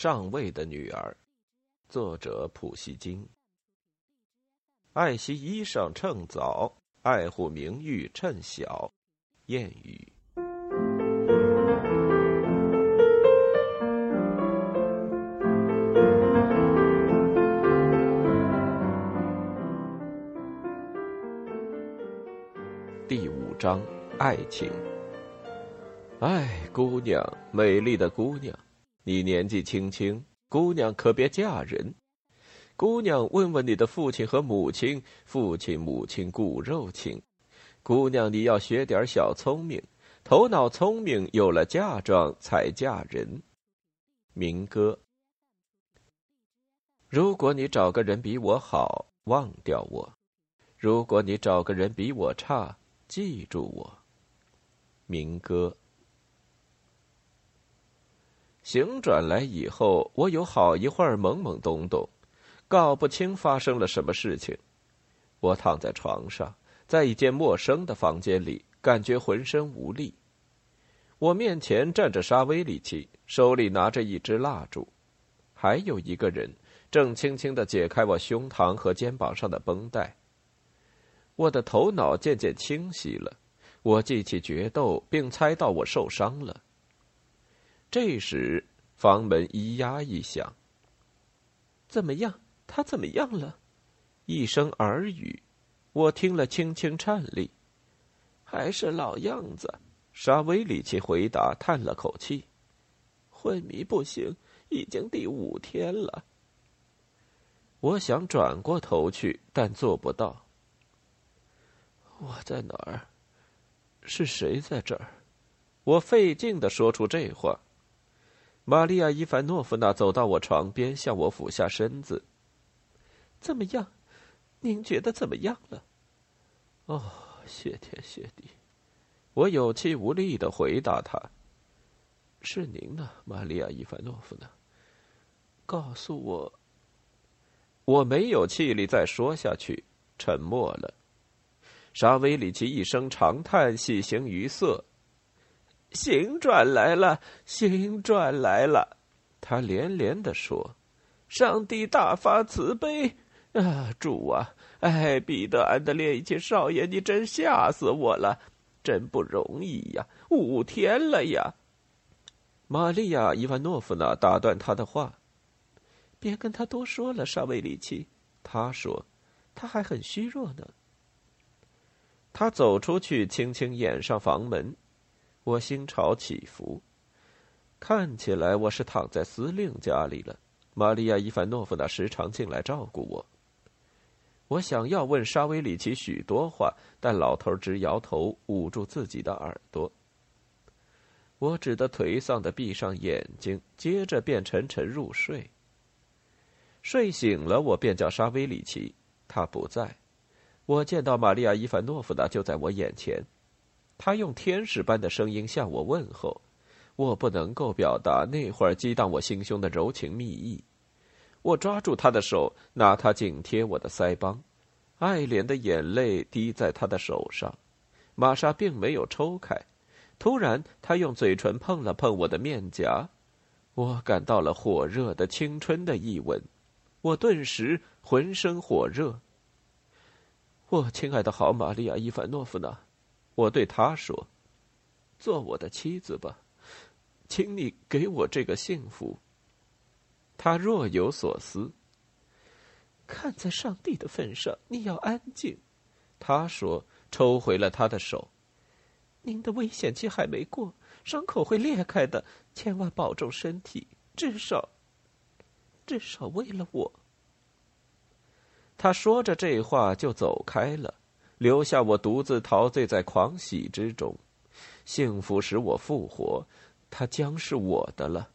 上尉的女儿，作者普希金。爱惜衣裳趁早，爱护名誉趁小。谚语。第五章：爱情。哎，姑娘，美丽的姑娘。你年纪轻轻，姑娘可别嫁人。姑娘，问问你的父亲和母亲，父亲母亲骨肉亲。姑娘，你要学点小聪明，头脑聪明，有了嫁妆才嫁人。民歌。如果你找个人比我好，忘掉我；如果你找个人比我差，记住我。民歌。醒转来以后，我有好一会儿懵懵懂懂，搞不清发生了什么事情。我躺在床上，在一间陌生的房间里，感觉浑身无力。我面前站着沙威里奇，手里拿着一支蜡烛，还有一个人正轻轻的解开我胸膛和肩膀上的绷带。我的头脑渐渐清晰了，我记起决斗，并猜到我受伤了。这时，房门咿呀一响。怎么样？他怎么样了？一声耳语，我听了轻轻颤栗。还是老样子。沙威里奇回答，叹了口气：“昏迷不醒，已经第五天了。”我想转过头去，但做不到。我在哪儿？是谁在这儿？我费劲的说出这话。玛利亚·伊凡诺夫娜走到我床边，向我俯下身子。怎么样？您觉得怎么样了？哦，谢天谢地！我有气无力的回答他：“是您呢，玛利亚·伊凡诺夫娜。告诉我。”我没有气力再说下去，沉默了。沙威里奇一声长叹，喜形于色。行转来了，行转来了，他连连的说：“上帝大发慈悲啊，主啊！哎，彼得·安德烈奇少爷，你真吓死我了，真不容易呀，五天了呀！”玛利亚·伊万诺夫娜打断他的话：“别跟他多说了，沙维里奇。”他说：“他还很虚弱呢。”他走出去，轻轻掩上房门。我心潮起伏，看起来我是躺在司令家里了。玛利亚·伊凡诺夫娜时常进来照顾我。我想要问沙威里奇许多话，但老头直摇头，捂住自己的耳朵。我只得颓丧的闭上眼睛，接着便沉沉入睡。睡醒了，我便叫沙威里奇，他不在。我见到玛利亚·伊凡诺夫娜就在我眼前。他用天使般的声音向我问候，我不能够表达那会儿激荡我心胸的柔情蜜意。我抓住他的手，拿他紧贴我的腮帮，爱怜的眼泪滴在他的手上。玛莎并没有抽开，突然，他用嘴唇碰了碰我的面颊，我感到了火热的青春的一吻，我顿时浑身火热。我亲爱的好玛利亚·伊凡诺夫娜。我对他说：“做我的妻子吧，请你给我这个幸福。”他若有所思。看在上帝的份上，你要安静。”他说，抽回了他的手。“您的危险期还没过，伤口会裂开的，千万保重身体，至少，至少为了我。”他说着这话就走开了。留下我独自陶醉在狂喜之中，幸福使我复活，他将是我的了，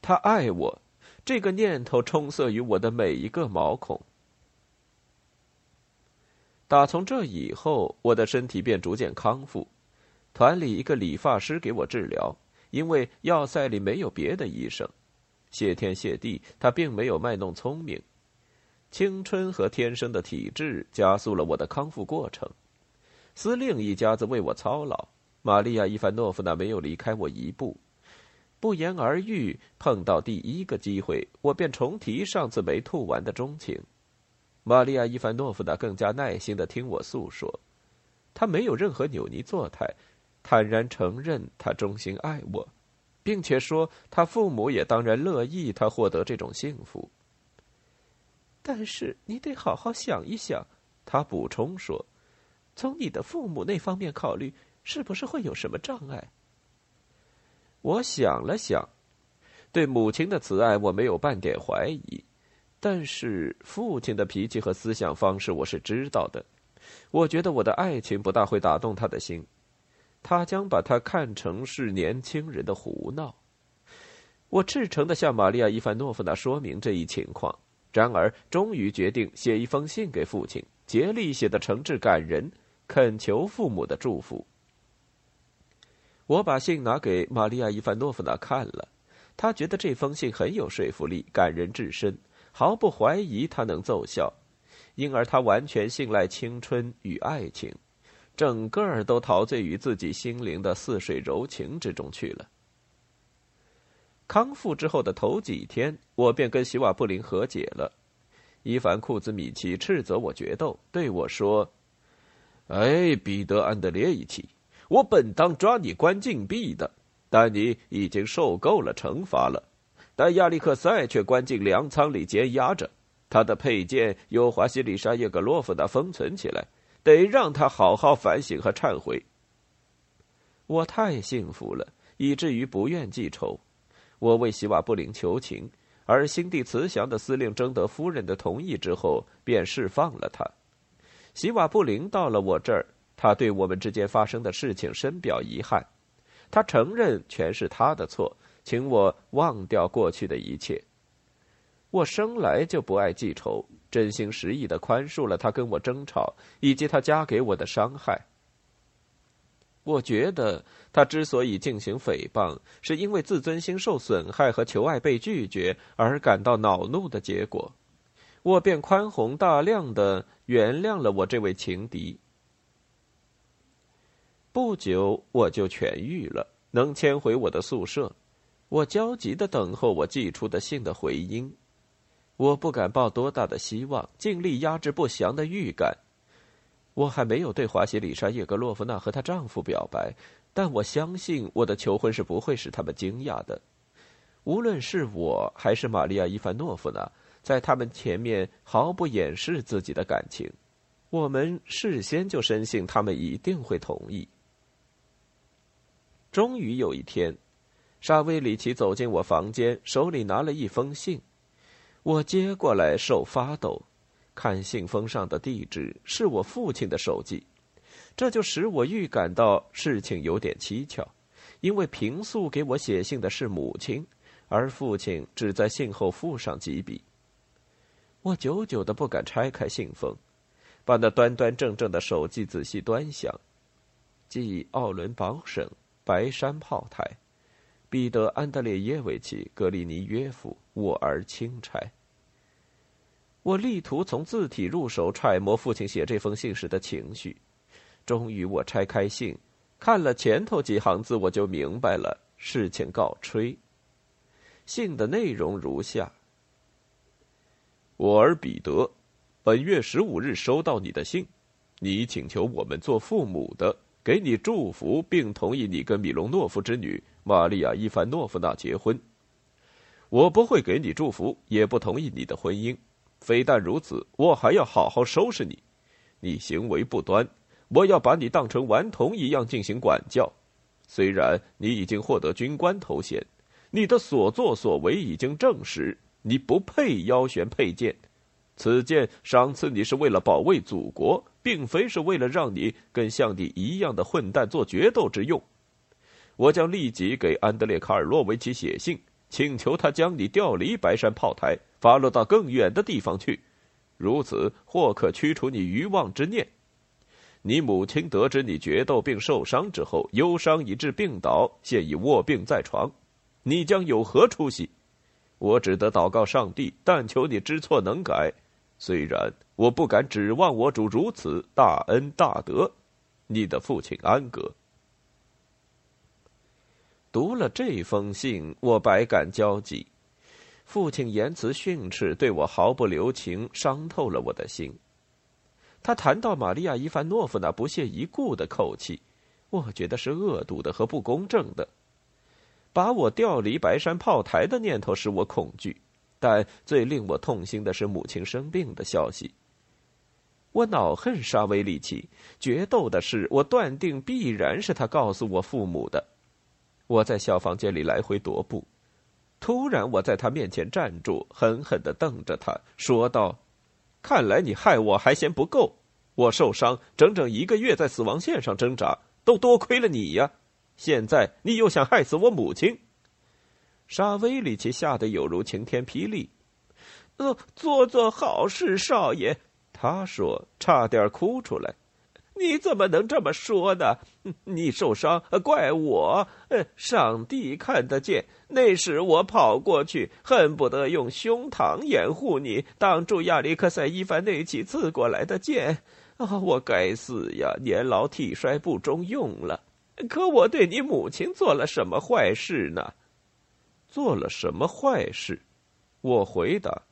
他爱我，这个念头充塞于我的每一个毛孔。打从这以后，我的身体便逐渐康复，团里一个理发师给我治疗，因为要塞里没有别的医生，谢天谢地，他并没有卖弄聪明。青春和天生的体质加速了我的康复过程。司令一家子为我操劳，玛利亚·伊凡诺夫娜没有离开我一步。不言而喻，碰到第一个机会，我便重提上次没吐完的钟情。玛利亚·伊凡诺夫娜更加耐心的听我诉说，她没有任何扭捏作态，坦然承认她衷心爱我，并且说她父母也当然乐意她获得这种幸福。但是你得好好想一想，他补充说，从你的父母那方面考虑，是不是会有什么障碍？我想了想，对母亲的慈爱我没有半点怀疑。但是父亲的脾气和思想方式我是知道的，我觉得我的爱情不大会打动他的心，他将把他看成是年轻人的胡闹。我赤诚的向玛利亚·伊凡诺夫娜说明这一情况，然而终于决定写一封信给父亲，竭力写的诚挚感人，恳求父母的祝福。我把信拿给玛利亚·伊凡诺夫娜看了，她觉得这封信很有说服力，感人至深。毫不怀疑他能奏效，因而他完全信赖青春与爱情，整个儿都陶醉于自己心灵的似水柔情之中去了。康复之后的头几天，我便跟希瓦布林和解了。伊凡库兹米奇斥责我决斗，对我说：“哎，彼得安德烈一奇，我本当抓你关禁闭的，但你已经受够了惩罚了。”但亚历克塞却关进粮仓里监押着，他的佩剑由华西里沙叶格洛夫娜封存起来，得让他好好反省和忏悔。我太幸福了，以至于不愿记仇。我为希瓦布林求情，而心地慈祥的司令征得夫人的同意之后，便释放了他。希瓦布林到了我这儿，他对我们之间发生的事情深表遗憾，他承认全是他的错。请我忘掉过去的一切。我生来就不爱记仇，真心实意的宽恕了他跟我争吵以及他加给我的伤害。我觉得他之所以进行诽谤，是因为自尊心受损害和求爱被拒绝而感到恼怒的结果。我便宽宏大量的原谅了我这位情敌。不久我就痊愈了，能迁回我的宿舍。我焦急的等候我寄出的信的回音，我不敢抱多大的希望，尽力压制不祥的预感。我还没有对华西里莎叶格洛夫娜和她丈夫表白，但我相信我的求婚是不会使他们惊讶的。无论是我还是玛利亚伊凡诺夫娜，在他们前面毫不掩饰自己的感情。我们事先就深信他们一定会同意。终于有一天。沙威里奇走进我房间，手里拿了一封信。我接过来，手发抖。看信封上的地址是我父亲的手机，这就使我预感到事情有点蹊跷，因为平素给我写信的是母亲，而父亲只在信后附上几笔。我久久的不敢拆开信封，把那端端正正的手机仔细端详，即奥伦堡省白山炮台。彼得·安德烈耶维奇·格里尼约夫，我儿钦差。我力图从字体入手揣摩父亲写这封信时的情绪。终于，我拆开信，看了前头几行字，我就明白了事情告吹。信的内容如下：我儿彼得，本月十五日收到你的信，你请求我们做父母的给你祝福，并同意你跟米隆诺夫之女。玛利亚·伊凡诺夫娜结婚，我不会给你祝福，也不同意你的婚姻。非但如此，我还要好好收拾你。你行为不端，我要把你当成顽童一样进行管教。虽然你已经获得军官头衔，你的所作所为已经证实你不配腰悬佩剑。此剑赏赐你是为了保卫祖国，并非是为了让你跟像你一样的混蛋做决斗之用。我将立即给安德烈·卡尔洛维奇写信，请求他将你调离白山炮台，发落到更远的地方去，如此或可驱除你愚妄之念。你母亲得知你决斗并受伤之后，忧伤以致病倒，现已卧病在床，你将有何出息？我只得祷告上帝，但求你知错能改。虽然我不敢指望我主如此大恩大德，你的父亲安格。读了这封信，我百感交集。父亲言辞训斥，对我毫不留情，伤透了我的心。他谈到玛利亚·伊凡诺夫那不屑一顾的口气，我觉得是恶毒的和不公正的。把我调离白山炮台的念头使我恐惧，但最令我痛心的是母亲生病的消息。我恼恨沙威利奇，决斗的是我断定必然是他告诉我父母的。我在小房间里来回踱步。突然，我在他面前站住，狠狠的瞪着他，说道：“看来你害我还嫌不够。我受伤整整一个月，在死亡线上挣扎，都多亏了你呀！现在你又想害死我母亲。”沙威里奇吓得有如晴天霹雳。“呃，做做好事，少爷。”他说，差点哭出来。你怎么能这么说呢？你受伤怪我？上帝看得见，那时我跑过去，恨不得用胸膛掩护你，挡住亚历克塞伊凡内奇刺过来的剑。啊，我该死呀！年老体衰不中用了。可我对你母亲做了什么坏事呢？做了什么坏事？我回答：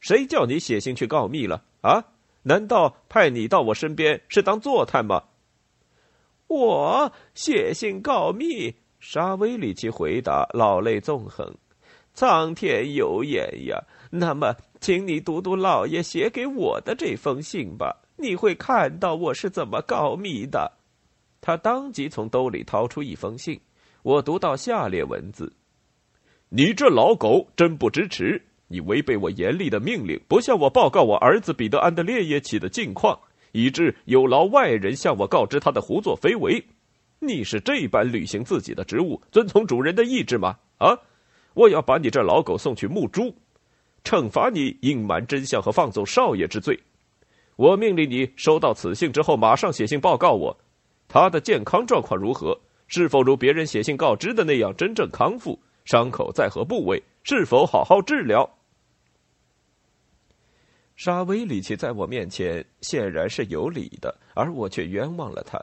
谁叫你写信去告密了？啊？难道派你到我身边是当坐探吗？我写信告密。沙威里奇回答，老泪纵横。苍天有眼呀！那么，请你读读老爷写给我的这封信吧，你会看到我是怎么告密的。他当即从兜里掏出一封信，我读到下列文字：“你这老狗，真不知耻！”你违背我严厉的命令，不向我报告我儿子彼得安德烈耶奇的近况，以致有劳外人向我告知他的胡作非为。你是这般履行自己的职务，遵从主人的意志吗？啊！我要把你这老狗送去木猪，惩罚你隐瞒真相和放纵少爷之罪。我命令你收到此信之后，马上写信报告我，他的健康状况如何？是否如别人写信告知的那样真正康复？伤口在何部位？是否好好治疗？沙威里奇在我面前显然是有理的，而我却冤枉了他，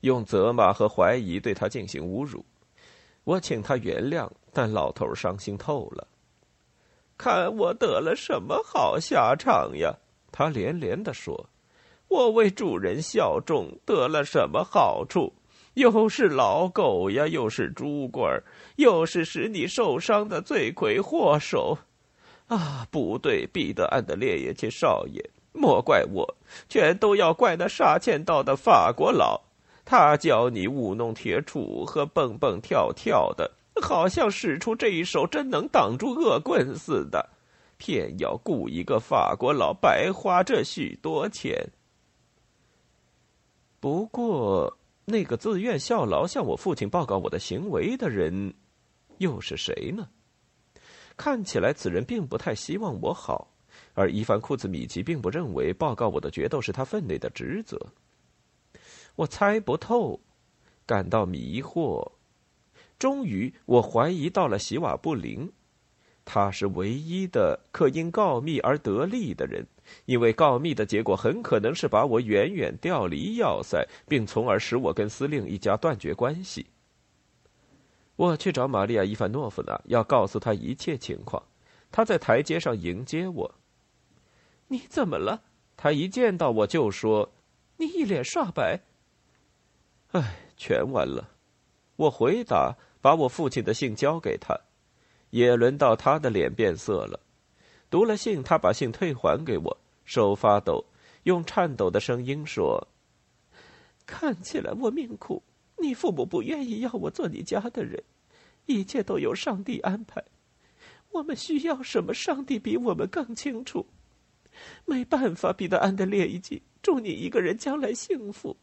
用责骂和怀疑对他进行侮辱。我请他原谅，但老头伤心透了。看我得了什么好下场呀？他连连的说：“我为主人效忠，得了什么好处？又是老狗呀，又是猪倌儿，又是使你受伤的罪魁祸首。”啊，不对，彼得安德烈耶切少爷，莫怪我，全都要怪那杀千道的法国佬。他教你舞弄铁杵和蹦蹦跳跳的，好像使出这一手真能挡住恶棍似的，偏要雇一个法国佬，白花这许多钱。不过，那个自愿效劳向我父亲报告我的行为的人，又是谁呢？看起来此人并不太希望我好，而伊凡库兹米奇并不认为报告我的决斗是他分内的职责。我猜不透，感到迷惑。终于，我怀疑到了席瓦布林，他是唯一的可因告密而得利的人，因为告密的结果很可能是把我远远调离要塞，并从而使我跟司令一家断绝关系。我去找玛利亚·伊凡诺夫娜，要告诉她一切情况。她在台阶上迎接我。你怎么了？她一见到我就说：“你一脸煞白。”唉，全完了。我回答，把我父亲的信交给他。也轮到他的脸变色了。读了信，他把信退还给我，手发抖，用颤抖的声音说：“看起来我命苦。”你父母不愿意要我做你家的人，一切都由上帝安排。我们需要什么，上帝比我们更清楚。没办法，彼得安德烈一记，祝你一个人将来幸福。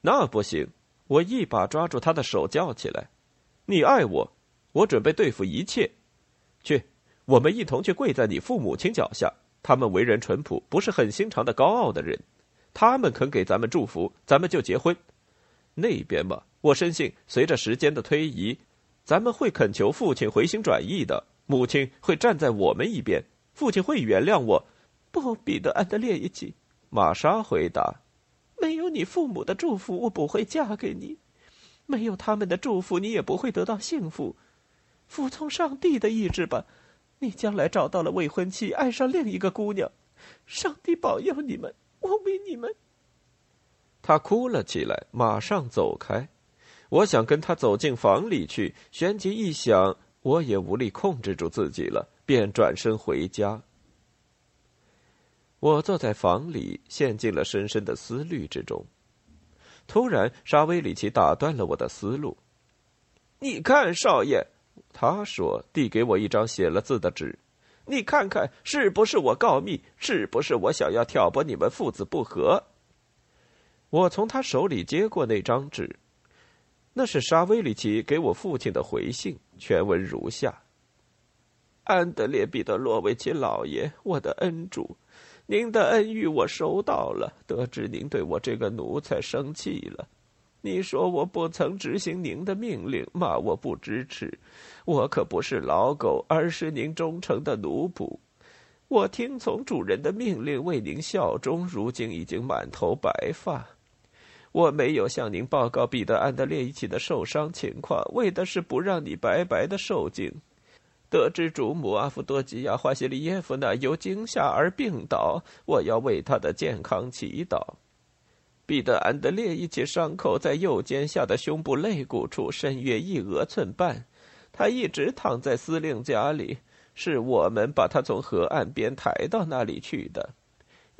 那不行！我一把抓住他的手，叫起来：“你爱我，我准备对付一切。去，我们一同去跪在你父母亲脚下。他们为人淳朴，不是狠心肠的高傲的人。他们肯给咱们祝福，咱们就结婚。”那边嘛，我深信，随着时间的推移，咱们会恳求父亲回心转意的。母亲会站在我们一边，父亲会原谅我。不，彼得安德烈一起。玛莎回答：“没有你父母的祝福，我不会嫁给你。没有他们的祝福，你也不会得到幸福。服从上帝的意志吧，你将来找到了未婚妻，爱上另一个姑娘。上帝保佑你们，我为你们。他哭了起来，马上走开。我想跟他走进房里去，旋即一想，我也无力控制住自己了，便转身回家。我坐在房里，陷进了深深的思虑之中。突然，沙威里奇打断了我的思路。“你看，少爷。”他说，递给我一张写了字的纸。“你看看，是不是我告密？是不是我想要挑拨你们父子不和？”我从他手里接过那张纸，那是沙威里奇给我父亲的回信，全文如下：“安德烈·彼得洛维奇老爷，我的恩主。”您的恩遇我收到了，得知您对我这个奴才生气了。你说我不曾执行您的命令，骂我不支持。我可不是老狗，而是您忠诚的奴仆。我听从主人的命令，为您效忠，如今已经满头白发。我没有向您报告彼得·安德烈一起的受伤情况，为的是不让你白白的受惊。得知主母阿夫多吉亚·华西里耶夫娜由惊吓而病倒，我要为她的健康祈祷。彼得·安德烈一起伤口在右肩下的胸部肋骨处，深约一俄寸半。他一直躺在司令家里，是我们把他从河岸边抬到那里去的。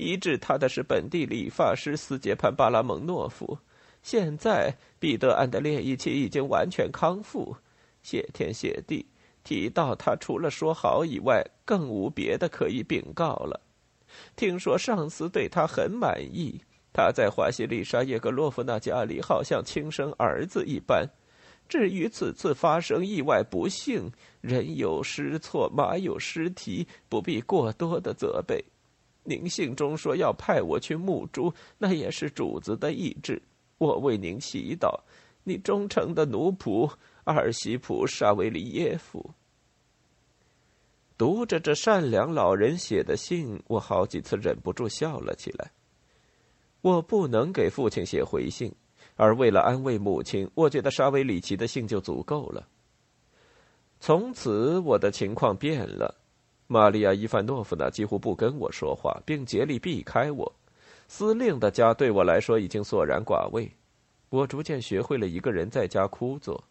医治他的是本地理发师斯杰潘·巴拉蒙诺夫。现在，彼得·安德烈一起已经完全康复。谢天谢地！提到他，除了说好以外，更无别的可以禀告了。听说上司对他很满意，他在华西丽莎叶格洛夫娜家里好像亲生儿子一般。至于此次发生意外不幸，人有失措，马有失蹄，不必过多的责备。您信中说要派我去牧猪，那也是主子的意志。我为您祈祷，你忠诚的奴仆。阿尔西普沙维里耶夫读着这善良老人写的信，我好几次忍不住笑了起来。我不能给父亲写回信，而为了安慰母亲，我觉得沙维里奇的信就足够了。从此，我的情况变了。玛利亚伊凡诺夫娜几乎不跟我说话，并竭力避开我。司令的家对我来说已经索然寡味。我逐渐学会了一个人在家枯坐。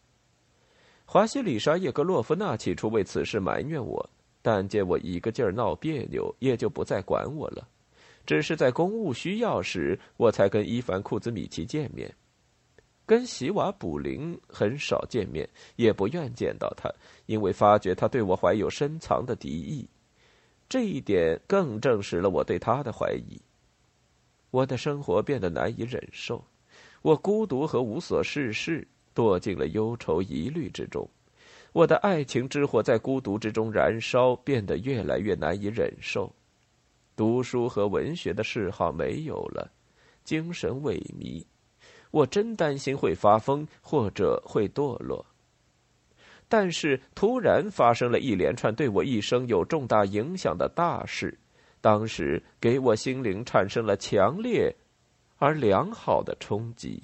华西里莎叶格洛夫娜起初为此事埋怨我，但见我一个劲儿闹别扭，也就不再管我了。只是在公务需要时，我才跟伊凡库兹米奇见面，跟席瓦卜林很少见面，也不愿见到他，因为发觉他对我怀有深藏的敌意。这一点更证实了我对他的怀疑。我的生活变得难以忍受，我孤独和无所事事。堕进了忧愁疑虑之中，我的爱情之火在孤独之中燃烧，变得越来越难以忍受。读书和文学的嗜好没有了，精神萎靡，我真担心会发疯或者会堕落。但是突然发生了一连串对我一生有重大影响的大事，当时给我心灵产生了强烈而良好的冲击。